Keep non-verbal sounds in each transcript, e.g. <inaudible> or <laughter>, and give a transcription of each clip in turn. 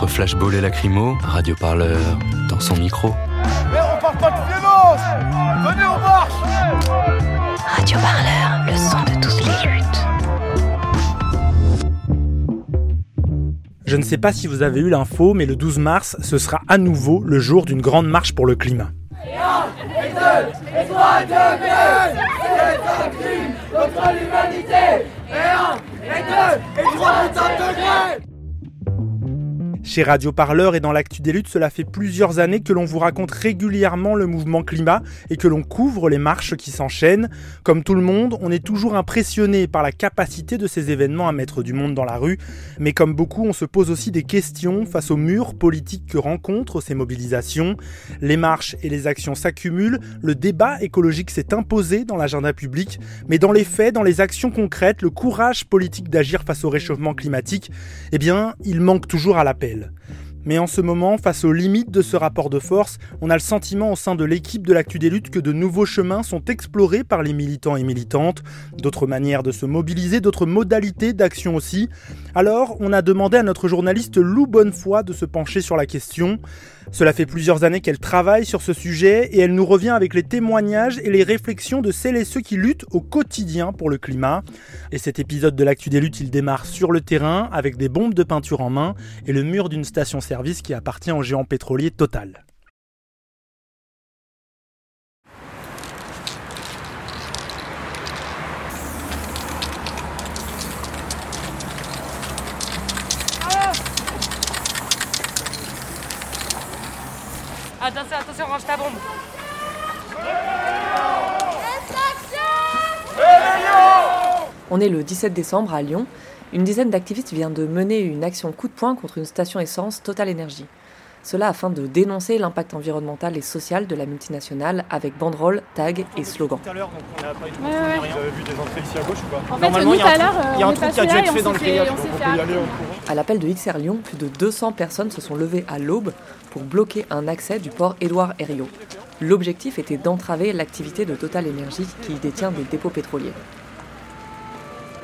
Entre flashball et lacrymo, Radio Parleur dans son micro. Mais on parle pas de violence Venez, on marche Radio Parleur, le son de toutes les luttes. Je ne sais pas si vous avez eu l'info, mais le 12 mars, ce sera à nouveau le jour d'une grande marche pour le climat. Chez Radio Parleur et dans l'actu des luttes, cela fait plusieurs années que l'on vous raconte régulièrement le mouvement climat et que l'on couvre les marches qui s'enchaînent. Comme tout le monde, on est toujours impressionné par la capacité de ces événements à mettre du monde dans la rue, mais comme beaucoup, on se pose aussi des questions face aux murs politiques que rencontrent ces mobilisations. Les marches et les actions s'accumulent, le débat écologique s'est imposé dans l'agenda public, mais dans les faits, dans les actions concrètes, le courage politique d'agir face au réchauffement climatique, eh bien, il manque toujours à l'appel. Noël. Mmh. Mais en ce moment, face aux limites de ce rapport de force, on a le sentiment au sein de l'équipe de l'actu des luttes que de nouveaux chemins sont explorés par les militants et militantes, d'autres manières de se mobiliser, d'autres modalités d'action aussi. Alors, on a demandé à notre journaliste Lou Bonnefoy de se pencher sur la question. Cela fait plusieurs années qu'elle travaille sur ce sujet et elle nous revient avec les témoignages et les réflexions de celles et ceux qui luttent au quotidien pour le climat. Et cet épisode de l'actu des luttes, il démarre sur le terrain avec des bombes de peinture en main et le mur d'une station-service qui appartient au géant pétrolier Total. Attention, attention, range ta bombe. On est le 17 décembre à Lyon. Une dizaine d'activistes vient de mener une action coup de poing contre une station essence Total Energy. Cela afin de dénoncer l'impact environnemental et social de la multinationale avec banderoles, tags et slogans. Tout à l'heure, donc on n'a pas eu de Ouais, ouais. Vous avez vu des entrées ici à gauche ou pas? En fait, nous, tout à l'heure, il y a un truc qui dû être fait dans le grillage. À l'appel de XR Lyon, plus de 200 personnes se sont levées à l'aube pour bloquer un accès du port Édouard Herriot. L'objectif était d'entraver l'activité de Total Energy qui y détient des dépôts pétroliers.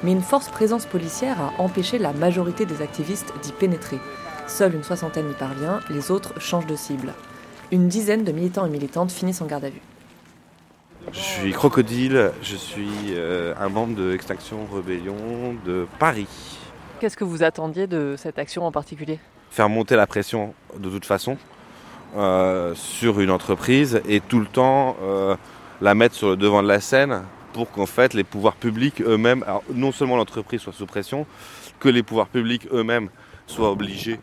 Mais une force présence policière a empêché la majorité des activistes d'y pénétrer. Seule une soixantaine y parvient, les autres changent de cible. Une dizaine de militants et militantes finissent en garde à vue. Je suis Crocodile, je suis euh, un membre de Extinction Rebellion de Paris. Qu'est-ce que vous attendiez de cette action en particulier? Faire monter la pression de toute façon euh, sur une entreprise et tout le temps euh, la mettre sur le devant de la scène pour qu'en fait les pouvoirs publics eux-mêmes, non seulement l'entreprise soit sous pression, que les pouvoirs publics eux-mêmes soient obligés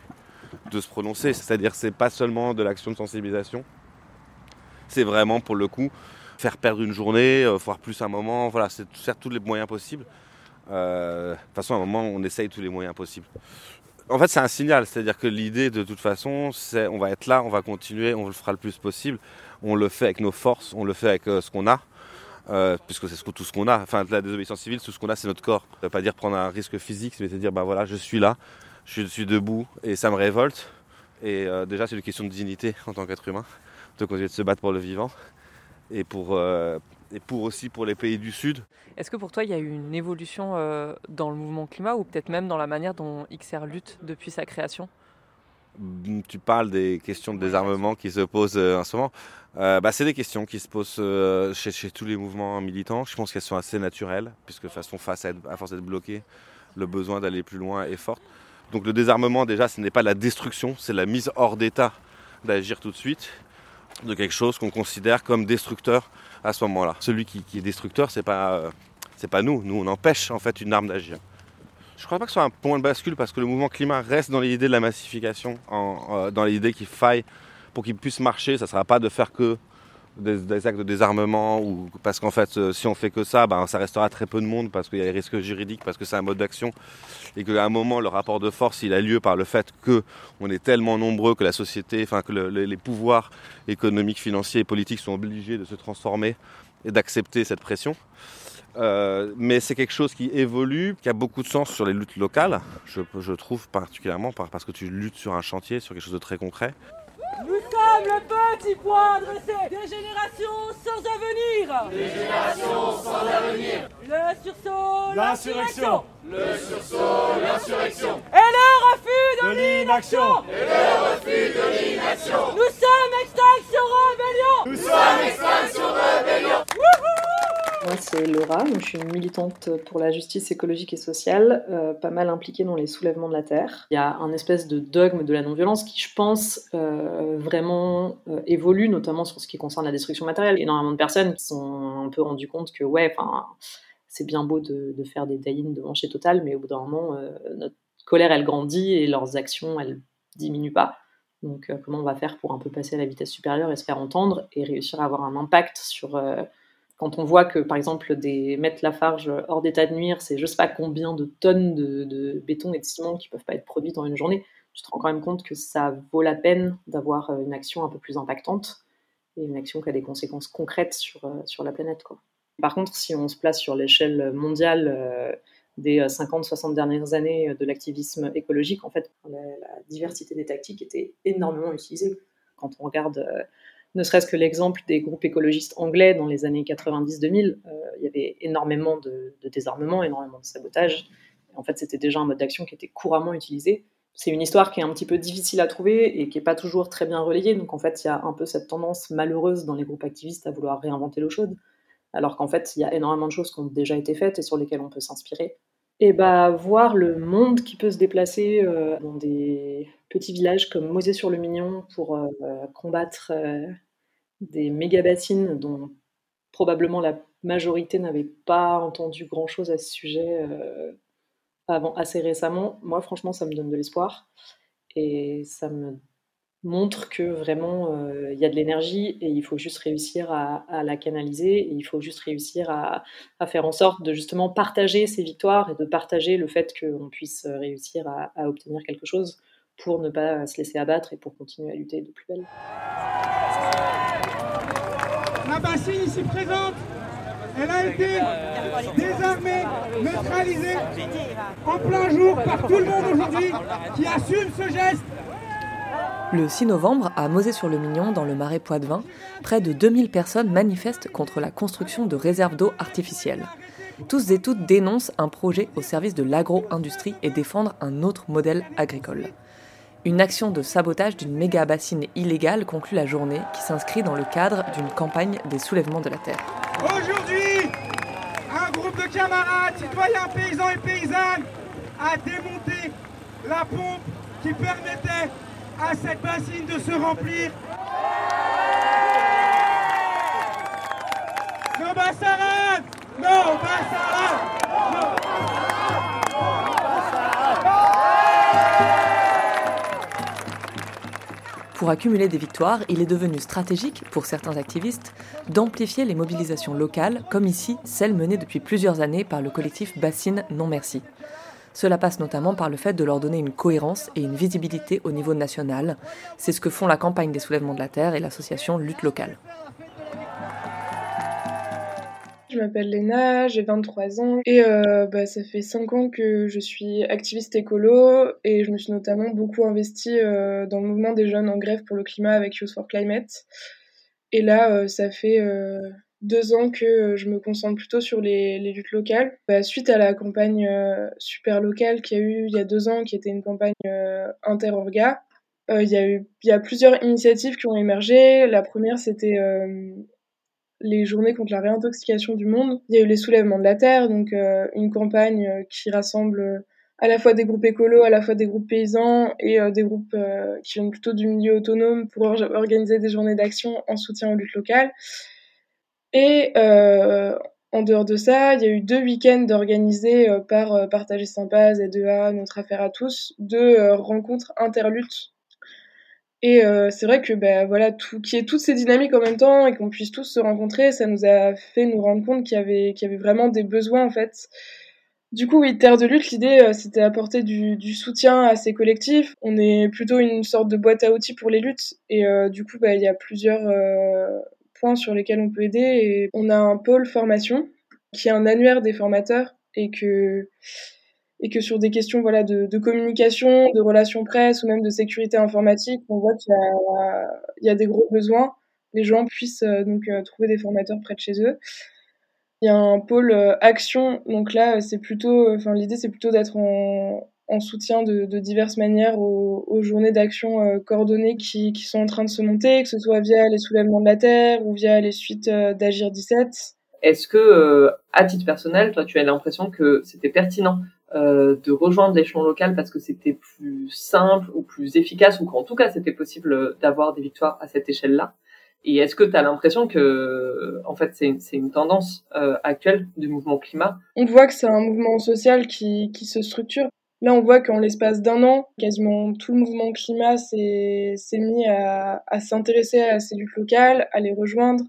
de se prononcer. C'est-à-dire que c'est pas seulement de l'action de sensibilisation, c'est vraiment pour le coup faire perdre une journée, euh, voire plus un moment, voilà, c'est faire tous les moyens possibles. Euh, de toute façon, à un moment, on essaye tous les moyens possibles. En fait, c'est un signal, c'est-à-dire que l'idée, de toute façon, c'est on va être là, on va continuer, on le fera le plus possible. On le fait avec nos forces, on le fait avec euh, ce qu'on a, euh, puisque c'est tout ce qu'on a. Enfin, la désobéissance civile, tout ce qu'on a, c'est notre corps. Ça veut pas dire prendre un risque physique, mais c'est dire, ben voilà, je suis là, je suis debout et ça me révolte. Et euh, déjà, c'est une question de dignité en tant qu'être humain, de continuer de se battre pour le vivant et pour, euh, et pour aussi pour les pays du Sud. Est-ce que pour toi, il y a eu une évolution dans le mouvement climat ou peut-être même dans la manière dont XR lutte depuis sa création? Tu parles des questions de désarmement qui se posent euh, en ce moment. Euh, bah, c'est des questions qui se posent euh, chez, chez tous les mouvements militants. Je pense qu'elles sont assez naturelles, puisque de toute façon, face à, être- à force d'être bloqué, le besoin d'aller plus loin est fort. Donc le désarmement, déjà, ce n'est pas la destruction, c'est la mise hors d'état d'agir tout de suite de quelque chose qu'on considère comme destructeur à ce moment-là. Celui qui, qui est destructeur, c'est pas, c'est pas nous. Nous, on empêche en fait une arme d'agir. Je crois pas que ce soit un point de bascule parce que le mouvement climat reste dans l'idée de la massification, euh, dans l'idée qu'il faille pour qu'il puisse marcher, ça ne sera pas de faire que des, actes de désarmement ou parce qu'en fait euh, si on fait que ça ben, ça restera très peu de monde parce qu'il y a les risques juridiques parce que c'est un mode d'action et qu'à un moment le rapport de force il a lieu par le fait que on est tellement nombreux que la société enfin que les pouvoirs économiques financiers et politiques sont obligés de se transformer et d'accepter cette pression euh, mais c'est quelque chose qui évolue, qui a beaucoup de sens sur les luttes locales, je, je trouve particulièrement parce que tu luttes sur un chantier, sur quelque chose de très concret. Nous sommes le petit point adressé des générations sans avenir. Des générations sans avenir. Le sursaut, l'insurrection. Le sursaut, l'insurrection. Et le refus de l'inaction. Et le refus de l'inaction. Nous sommes Extinction Rebellion. Nous sommes Extinction Rebellion. Moi, c'est Laura, je suis une militante pour la justice écologique et sociale, euh, pas mal impliquée dans les soulèvements de la Terre. Il y a un espèce de dogme de la non-violence qui, je pense, euh, vraiment euh, évolue, notamment sur ce qui concerne la destruction matérielle. Énormément de personnes sont un peu rendues compte que, ouais, c'est bien beau de, faire des die de mancher total, mais au bout d'un moment, notre colère, elle grandit et leurs actions, elles diminuent pas. Donc, comment on va faire pour un peu passer à la vitesse supérieure et se faire entendre et réussir à avoir un impact sur quand on voit que, par exemple, des mettre Lafarge hors d'état de nuire, c'est je sais pas combien de tonnes de, béton et de ciment qui peuvent pas être produites en une journée, tu te rends quand même compte que ça vaut la peine d'avoir euh, une action un peu plus impactante et une action qui a des conséquences concrètes sur, euh, sur la planète. Quoi. Par contre, si on se place sur l'échelle mondiale euh, des 50-60 dernières années de l'activisme écologique, en fait, la, diversité des tactiques était énormément utilisée. Quand on regarde ne serait-ce que l'exemple des groupes écologistes anglais dans les années 90-2000, euh, il y avait énormément de, désarmement, énormément de sabotage. En fait, c'était déjà un mode d'action qui était couramment utilisé. C'est une histoire qui est un petit peu difficile à trouver et qui n'est pas toujours très bien relayée. Donc, en fait, il y a un peu cette tendance malheureuse dans les groupes activistes à vouloir réinventer l'eau chaude, alors qu'en fait, il y a énormément de choses qui ont déjà été faites et sur lesquelles on peut s'inspirer. Et bah, voir le monde qui peut se déplacer euh, dans des petits villages comme Mosée-sur-le-Mignon pour euh, combattre des méga-bassines dont probablement la majorité n'avait pas entendu grand-chose à ce sujet euh, avant assez récemment. Moi, franchement, ça me donne de l'espoir et ça me montre que vraiment euh, il y a de l'énergie et il faut juste réussir à, la canaliser et il faut juste réussir à, faire en sorte de justement partager ces victoires et de partager le fait qu'on puisse réussir à, à obtenir quelque chose pour ne pas se laisser abattre et pour continuer à lutter de plus belle. La bassine ici présente, elle a été désarmée, neutralisée en plein jour par tout le monde aujourd'hui qui assume ce geste. Le 6 novembre, à Mosée-sur-le-Mignon, dans le marais Poitevin, près de 2000 personnes manifestent contre la construction de réserves d'eau artificielles. Tous et toutes dénoncent un projet au service de l'agro-industrie et défendent un autre modèle agricole. Une action de sabotage d'une méga bassine illégale conclut la journée qui s'inscrit dans le cadre d'une campagne des soulèvements de la terre. Aujourd'hui, un groupe de camarades, citoyens, paysans et paysannes a démonté la pompe qui permettait à cette bassine de se remplir. Pour accumuler des victoires, il est devenu stratégique, pour certains activistes, d'amplifier les mobilisations locales, comme ici celles menées depuis plusieurs années par le collectif Bassine Non Merci. Cela passe notamment par le fait de leur donner une cohérence et une visibilité au niveau national. C'est ce que font la campagne des soulèvements de la Terre et l'association Lutte locale. Je m'appelle Léna, j'ai 23 ans et euh, bah, ça fait 5 ans que je suis activiste écolo et je me suis notamment beaucoup investie euh, dans le mouvement des jeunes en grève pour le climat avec Youth for Climate. Et là, euh, ça fait deux ans que je me concentre plutôt sur les, luttes locales. Bah, suite à la campagne super locale qu'il y a eu il y a deux ans, qui était une campagne inter-orga, il y, a eu, il y a plusieurs initiatives qui ont émergé. La première, c'était les journées contre la réintoxication du monde. Il y a eu les soulèvements de la Terre, donc euh, une campagne euh, qui rassemble euh, à la fois des groupes écolos, à la fois des groupes paysans et des groupes qui viennent plutôt du milieu autonome pour organiser des journées d'action en soutien aux luttes locales. Et en dehors de ça, il y a eu deux week-ends organisés par Partager Sympas, Z2A, Notre Affaire à tous, deux rencontres interluttes Et c'est vrai que bah, voilà, qu'il y ait toutes ces dynamiques en même temps et qu'on puisse tous se rencontrer, ça nous a fait nous rendre compte qu'il y avait, qu'il y avait vraiment des besoins en fait. Du coup, oui, Terre de lutte, l'idée, c'était apporter du, du, soutien à ces collectifs. On est plutôt une sorte de boîte à outils pour les luttes. Et du coup, bah, il y a plusieurs sur lesquels on peut aider. Et on a un pôle formation qui est un annuaire des formateurs et que et que sur des questions voilà de, communication, de relations presse ou même de sécurité informatique, on voit qu'il y y a des gros besoins. Les gens puissent euh, donc euh, trouver des formateurs près de chez eux. Il y a un pôle euh, action, donc là c'est plutôt, enfin l'idée c'est plutôt d'être en, en, soutien de, de, diverses manières aux, aux journées d'action coordonnées qui, qui, sont en train de se monter, que ce soit via les soulèvements de la terre ou via les suites d'Agir 17. Est-ce que, à titre personnel, toi, tu as l'impression que c'était pertinent euh, de rejoindre l'échelon local parce que c'était plus simple ou plus efficace ou qu'en tout cas c'était possible d'avoir des victoires à cette échelle-là? Et est-ce que tu as l'impression que, en fait, c'est une, une, tendance euh, actuelle du mouvement climat? On voit que c'est un mouvement social qui, qui se structure. Là, on voit qu'en l'espace d'un an, quasiment tout le mouvement climat s'est mis à, s'intéresser à ces luttes locales, à les rejoindre,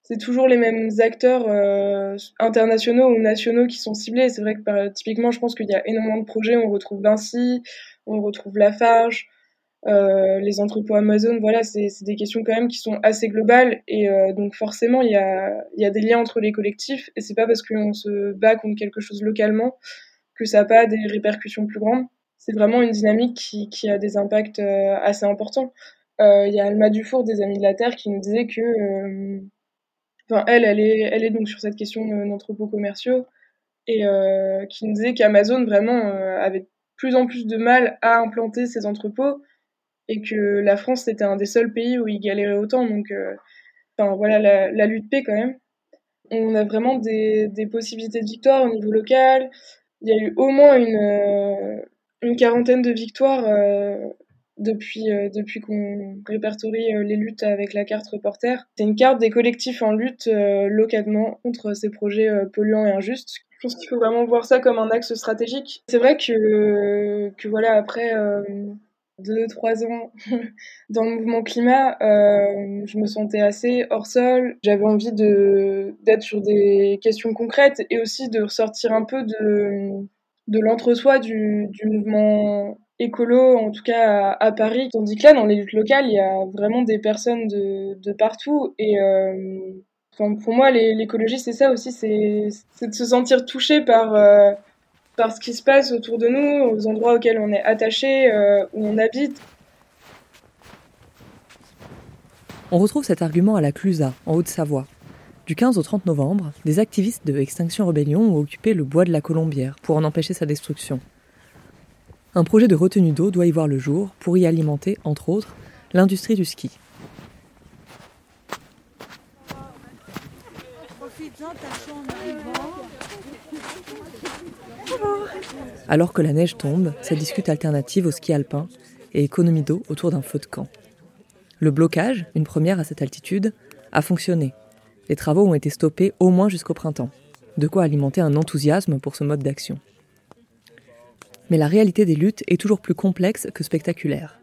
c'est toujours les mêmes acteurs euh, internationaux ou nationaux qui sont ciblés. C'est vrai que bah, typiquement, je pense qu'il y a énormément de projets. On retrouve Vinci, on retrouve Lafarge, euh, les entrepôts Amazon. Voilà, c'est des questions quand même qui sont assez globales et euh, donc forcément, il y a, y a des liens entre les collectifs et c'est pas parce qu'on se bat contre quelque chose localement que ça n'a pas des répercussions plus grandes. C'est vraiment une dynamique qui, a des impacts assez importants. Il y a Alma Dufour des Amis de la Terre qui nous disait que elle, elle est, elle est donc sur cette question d'entrepôts commerciaux et euh, qui nous disait qu'Amazon vraiment euh, avait de plus en plus de mal à implanter ses entrepôts et que la France c'était un des seuls pays où il galérait autant. Donc, euh, enfin voilà la, lutte paix quand même. On a vraiment des, possibilités de victoire au niveau local il y a eu au moins une, euh, quarantaine de victoires euh, euh, depuis, qu'on répertorie les luttes avec la carte reporter. C'est une carte des collectifs en lutte localement contre ces projets polluants et injustes je pense qu'il faut vraiment voir ça comme un axe stratégique. C'est vrai que, voilà, après, 2-3 ans <laughs> dans le mouvement climat, euh, je me sentais assez hors sol. J'avais envie d'être sur des questions concrètes et aussi de ressortir un peu de, de l'entre-soi du, du mouvement écolo, en tout cas à, Paris. Tandis que là, dans les luttes locales, il y a vraiment des personnes de, partout. Et euh, pour moi, l'écologie, c'est ça aussi, c'est, de se sentir touché par... Euh, par ce qui se passe autour de nous, aux endroits auxquels on est attaché, euh, où on habite. On retrouve cet argument à la Clusa, en Haute-Savoie. Du 15 au 30 novembre, des activistes de Extinction Rebellion ont occupé le bois de la Colombière pour en empêcher sa destruction. Un projet de retenue d'eau doit y voir le jour pour y alimenter, entre autres, l'industrie du ski. Alors que la neige tombe, ça discute alternative au ski alpin et économie d'eau autour d'un feu de camp. Le blocage, une première à cette altitude, a fonctionné. Les travaux ont été stoppés au moins jusqu'au printemps. De quoi alimenter un enthousiasme pour ce mode d'action mais la réalité des luttes est toujours plus complexe que spectaculaire.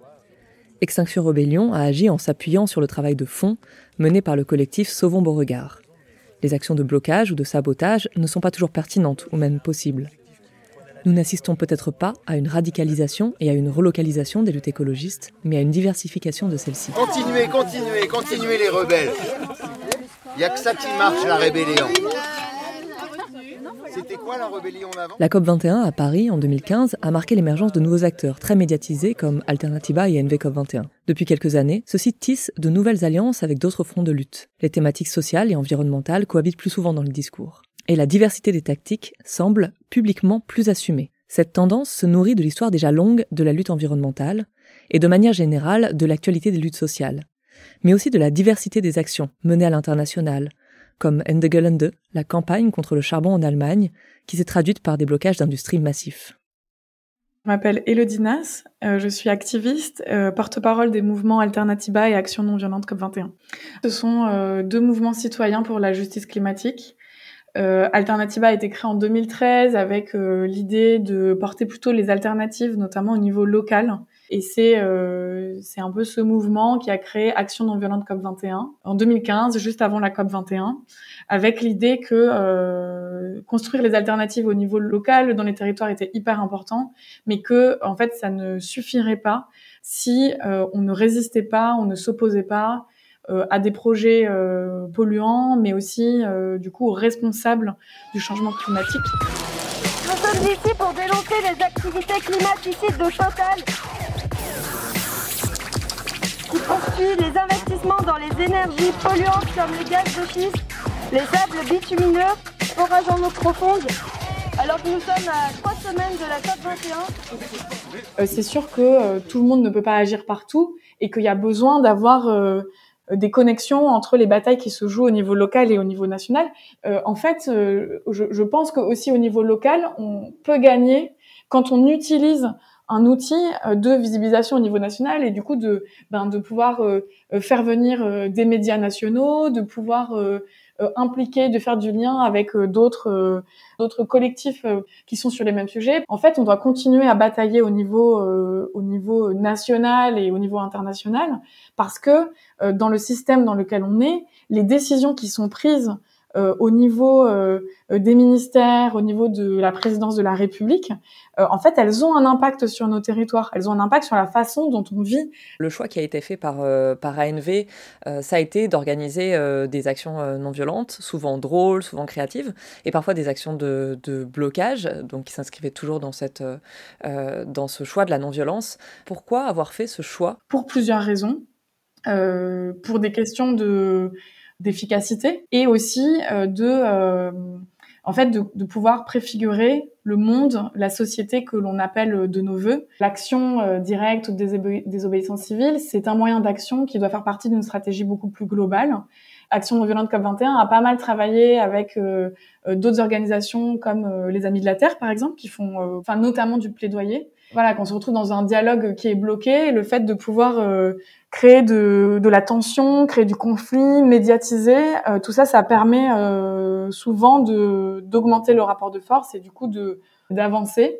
Extinction Rebellion a agi en s'appuyant sur le travail de fond mené par le collectif Sauvons Beauregard. Les actions de blocage ou de sabotage ne sont pas toujours pertinentes ou même possibles. Nous n'assistons peut-être pas à une radicalisation et à une relocalisation des luttes écologistes, mais à une diversification de celles-ci. Continuez, continuez, continuez les rebelles. Il n'y a que ça qui marche, la rébellion. C'était quoi la rébellion avant La COP21 à Paris en 2015 a marqué l'émergence de nouveaux acteurs très médiatisés comme Alternativa et NVCOP21. Depuis quelques années, ceux-ci tissent de nouvelles alliances avec d'autres fronts de lutte. Les thématiques sociales et environnementales cohabitent plus souvent dans le discours. Et la diversité des tactiques semble publiquement plus assumée. Cette tendance se nourrit de l'histoire déjà longue de la lutte environnementale et de manière générale de l'actualité des luttes sociales, mais aussi de la diversité des actions menées à l'international, comme Ende Gelände, la campagne contre le charbon en Allemagne, qui s'est traduite par des blocages d'industries massifs. Je m'appelle Elodie Nas, euh, je suis activiste, euh, porte-parole des mouvements Alternativa et Action non violente COP21. Ce sont euh, deux mouvements citoyens pour la justice climatique. Alternativa a été créé en 2013 avec l'idée de porter plutôt les alternatives, notamment au niveau local, Et c'est euh, c'est un peu ce mouvement qui a créé Action non violente COP 21 en 2015, juste avant la COP 21, avec l'idée que euh, construire les alternatives au niveau local dans les territoires était hyper important, mais que en fait ça ne suffirait pas si euh, on ne résistait pas, on ne s'opposait pas euh, à des projets euh, polluants, mais aussi du coup responsables du changement climatique. Nous sommes ici pour dénoncer les activités climaticides de Total qui poursuit les investissements dans les énergies polluantes comme les gaz de schiste, les sables bitumineux, forages en eau profonde. Alors que nous sommes à trois semaines de la COP 21. Euh, c'est sûr que euh, tout le monde ne peut pas agir partout et qu'il y a besoin d'avoir euh, des connexions entre les batailles qui se jouent au niveau local et au niveau national. en fait, je, je pense que aussi au niveau local, on peut gagner quand on utilise un outil euh, de visibilisation au niveau national et du coup de ben, de pouvoir euh, euh, faire venir des médias nationaux, de pouvoir impliquer, de faire du lien avec d'autres d'autres collectifs qui sont sur les mêmes sujets. En fait, on doit continuer à batailler au niveau au niveau national et au niveau international parce que dans le système dans lequel on est, les décisions qui sont prises euh, au niveau euh, des ministères, au niveau de la présidence de la République, euh, en fait, elles ont un impact sur nos territoires, elles ont un impact sur la façon dont on vit. Le choix qui a été fait par, par ANV, ça a été d'organiser des actions non violentes, souvent drôles, souvent créatives, et parfois des actions de, de blocage, donc qui s'inscrivaient toujours dans, cette, dans ce choix de la non-violence. Pourquoi avoir fait ce choix? Pour plusieurs raisons. pour des questions de d'efficacité et aussi euh, de euh, en fait de, de, pouvoir préfigurer le monde, la société que l'on appelle de nos voeux. L'action euh, directe ou des désobéissance civile, c'est un moyen d'action qui doit faire partie d'une stratégie beaucoup plus globale. Action non violente COP21 a pas mal travaillé avec d'autres organisations comme les Amis de la Terre, par exemple, qui font, enfin notamment du plaidoyer. Voilà, qu'on se retrouve dans un dialogue qui est bloqué, le fait de pouvoir créer de, de, la tension, créer du conflit, médiatiser, euh, tout ça, ça permet euh, souvent d'augmenter le rapport de force et du coup d'avancer.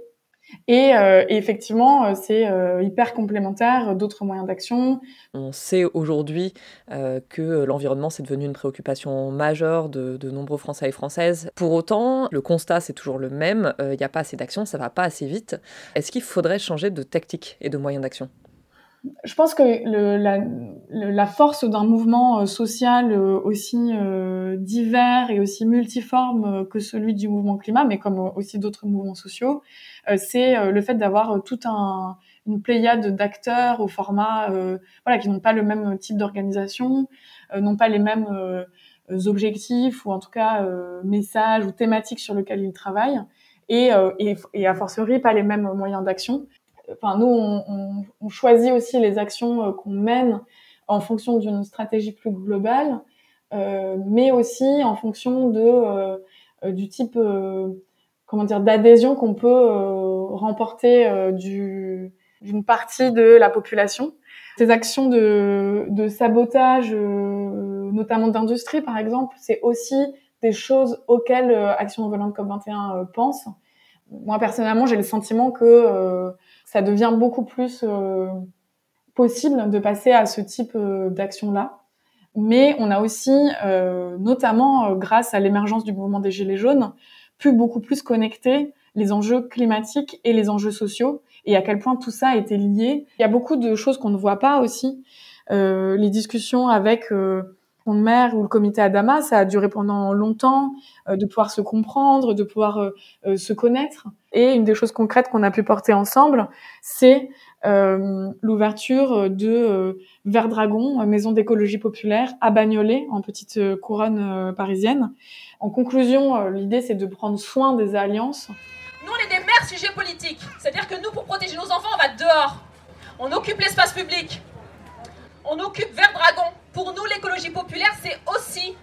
Et, euh, et, effectivement, c'est hyper complémentaire d'autres moyens d'action. On sait aujourd'hui que l'environnement, c'est devenu une préoccupation majeure de, nombreux Français et Françaises. Pour autant, le constat, c'est toujours le même. Il n'y a pas assez d'action, ça va pas assez vite. Est-ce qu'il faudrait changer de tactique et de moyens d'action? Je pense que le, la, la, force d'un mouvement euh, social euh, aussi euh, divers et aussi multiforme que celui du mouvement climat, mais comme aussi d'autres mouvements sociaux, c'est le fait d'avoir tout un une pléiade d'acteurs au format voilà qui n'ont pas le même type d'organisation, n'ont pas les mêmes objectifs ou en tout cas messages ou thématiques sur lesquels ils travaillent et, et, et a fortiori pas les mêmes moyens d'action enfin nous on, on, choisit aussi les actions euh, qu'on mène en fonction d'une stratégie plus globale, euh, mais aussi en fonction de euh, du type comment dire d'adhésion qu'on peut remporter du d'une partie de la population. Ces actions de, de sabotage, notamment d'industrie par exemple, c'est aussi des choses auxquelles Action non violente COP21 pense. Moi personnellement, j'ai le sentiment que ça devient beaucoup plus euh, possible de passer à ce type euh, d'action-là. Mais on a aussi, euh, notamment grâce à l'émergence du mouvement des Gilets jaunes, pu beaucoup plus connecter les enjeux climatiques et les enjeux sociaux et à quel point tout ça été lié. Il y a beaucoup de choses qu'on ne voit pas aussi. Les discussions avec euh, mon maire ou le comité Adama, ça a duré pendant longtemps, de pouvoir se comprendre, de pouvoir se connaître. Et une des choses concrètes qu'on a pu porter ensemble, c'est euh, l'ouverture de euh, Vert Dragon, maison d'écologie populaire, à Bagnolet, en petite euh, couronne euh, parisienne. En conclusion, l'idée, c'est de prendre soin des alliances. Nous, on est des mères sujets politiques. C'est-à-dire que nous, pour protéger nos enfants, on va dehors. On occupe l'espace public. On occupe Vert Dragon. Pour nous, l'écologie populaire, c'est aussi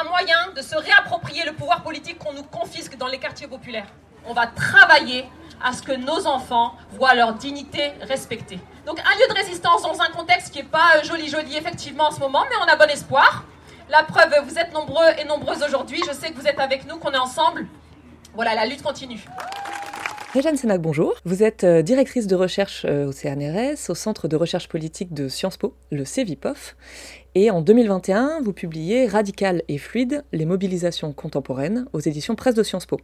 un moyen de se réapproprier le pouvoir politique qu'on nous confisque dans les quartiers populaires on va travailler à ce que nos enfants voient leur dignité respectée. Donc un lieu de résistance dans un contexte qui n'est pas joli joli effectivement en ce moment, mais on a bon espoir. La preuve, vous êtes nombreux et nombreuses aujourd'hui. Je sais que vous êtes avec nous, qu'on est ensemble. Voilà, la lutte continue. Réjeanne Sénac, bonjour. Vous êtes euh, directrice de recherche euh, au CNRS, au Centre de recherche politique de Sciences Po, le CEVIPOF. Et en 2021, vous publiez Radical et fluide, les mobilisations contemporaines aux éditions Presse de Sciences Po.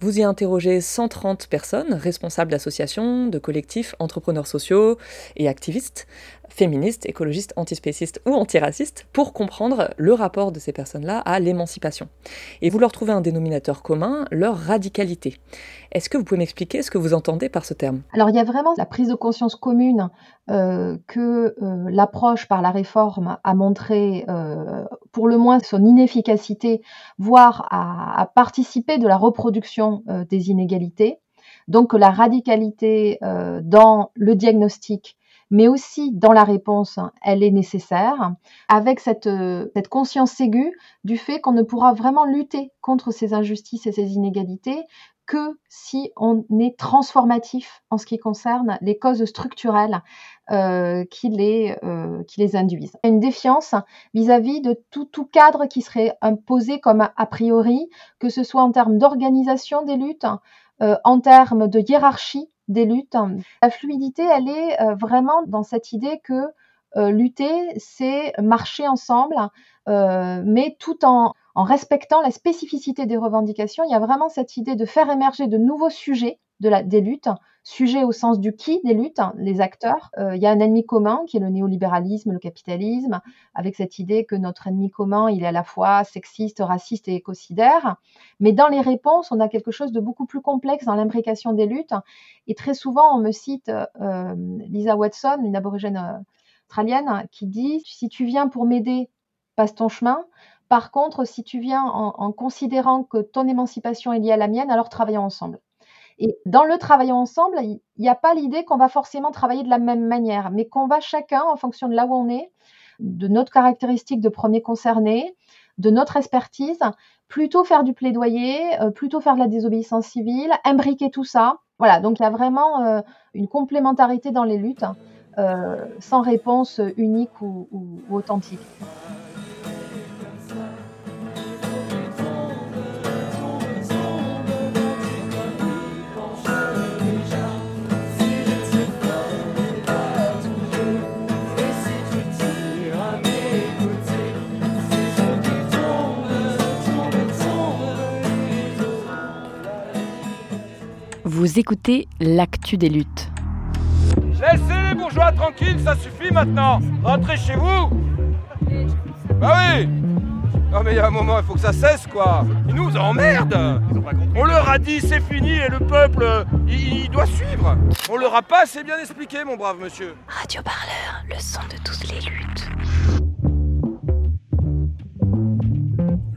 Vous y interrogez 130 personnes, responsables d'associations, de collectifs, entrepreneurs sociaux et activistes, féministes, écologistes, antispécistes ou antiracistes, pour comprendre le rapport de ces personnes-là à l'émancipation. Et vous leur trouvez un dénominateur commun, leur radicalité. Est-ce que vous pouvez m'expliquer ce que vous entendez par ce terme? Alors il y a vraiment la prise de conscience commune euh, que euh, l'approche par la réforme a montré euh, pour le moins son inefficacité, voire à, à participer de la reproduction des inégalités. Donc la radicalité dans le diagnostic mais aussi dans la réponse, elle est nécessaire, avec cette, euh, cette conscience aiguë du fait qu'on ne pourra vraiment lutter contre ces injustices et ces inégalités que si on est transformatif en ce qui concerne les causes structurelles euh, qui, les, euh, qui les induisent. Une défiance vis-à-vis de tout, cadre qui serait imposé comme a priori, que ce soit en termes d'organisation des luttes, en termes de hiérarchie des luttes. La fluidité, elle est euh, vraiment dans cette idée que euh, lutter, c'est marcher ensemble, euh, mais tout en, en respectant la spécificité des revendications. Il y a vraiment cette idée de faire émerger de nouveaux sujets de des luttes, sujets au sens du qui des luttes, les acteurs. Euh, il y a un ennemi commun qui est le néolibéralisme, le capitalisme, avec cette idée que notre ennemi commun, il est à la fois sexiste, raciste et écocidaire. Mais dans les réponses, on a quelque chose de beaucoup plus complexe dans l'imbrication des luttes. Et très souvent, on me cite euh, Lisa Watson, une aborigène euh, australienne, qui dit, si tu viens pour m'aider, passe ton chemin. Par contre, si tu viens en, en considérant que ton émancipation est liée à la mienne, alors travaillons ensemble. Et dans le travaillant ensemble, il n'y a pas l'idée qu'on va forcément travailler de la même manière, mais qu'on va chacun, en fonction de là où on est, de notre caractéristique de premier concerné, de notre expertise, plutôt faire du plaidoyer, euh, plutôt faire de la désobéissance civile, imbriquer tout ça. Voilà, donc il y a vraiment euh, une complémentarité dans les luttes, euh, sans réponse unique ou authentique. Vous écoutez l'actu des luttes. Laissez les bourgeois tranquilles, ça suffit maintenant. Rentrez chez vous. Bah oui. Non mais il y a un moment, il faut que ça cesse quoi. Ils nous emmerdent. On leur a dit c'est fini et le peuple, il, il doit suivre. On leur a pas assez bien expliqué, mon brave monsieur. Radio Parleur, le son de toutes les luttes.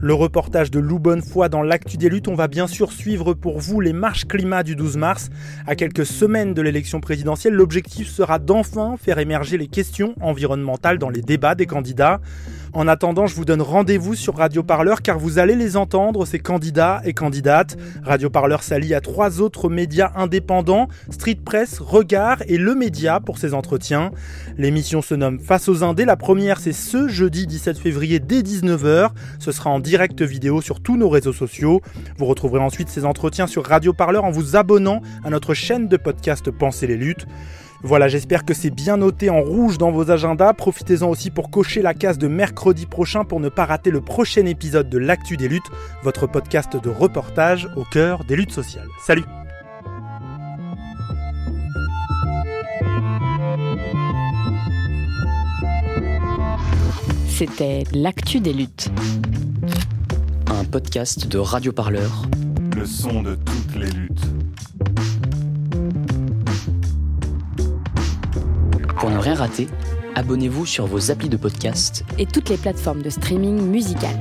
Le reportage de Lou Bonnefoy dans l'actu des luttes, on va bien sûr suivre pour vous les marches climat du 12 mars. À quelques semaines de l'élection présidentielle, l'objectif sera d'enfin faire émerger les questions environnementales dans les débats des candidats. En attendant, je vous donne rendez-vous sur Radio Parleur car vous allez les entendre, ces candidats et candidates. Radio Parleur s'allie à trois autres médias indépendants, Street Press, Regard et Le Média pour ces entretiens. L'émission se nomme Face aux Indés. La première, c'est ce jeudi 17 février dès 19h. Ce sera en direct vidéo sur tous nos réseaux sociaux. Vous retrouverez ensuite ces entretiens sur Radio Parleur en vous abonnant à notre chaîne de podcast Pensez les luttes. Voilà, j'espère que c'est bien noté en rouge dans vos agendas. Profitez-en aussi pour cocher la case de mercredi prochain pour ne pas rater le prochain épisode de L'Actu des luttes, votre podcast de reportage au cœur des luttes sociales. Salut C'était L'actu des luttes. Un podcast de Radio Parleur. Le son de toutes les luttes. Pour ne rien rater, abonnez-vous sur vos applis de podcast Et toutes les plateformes de streaming musical.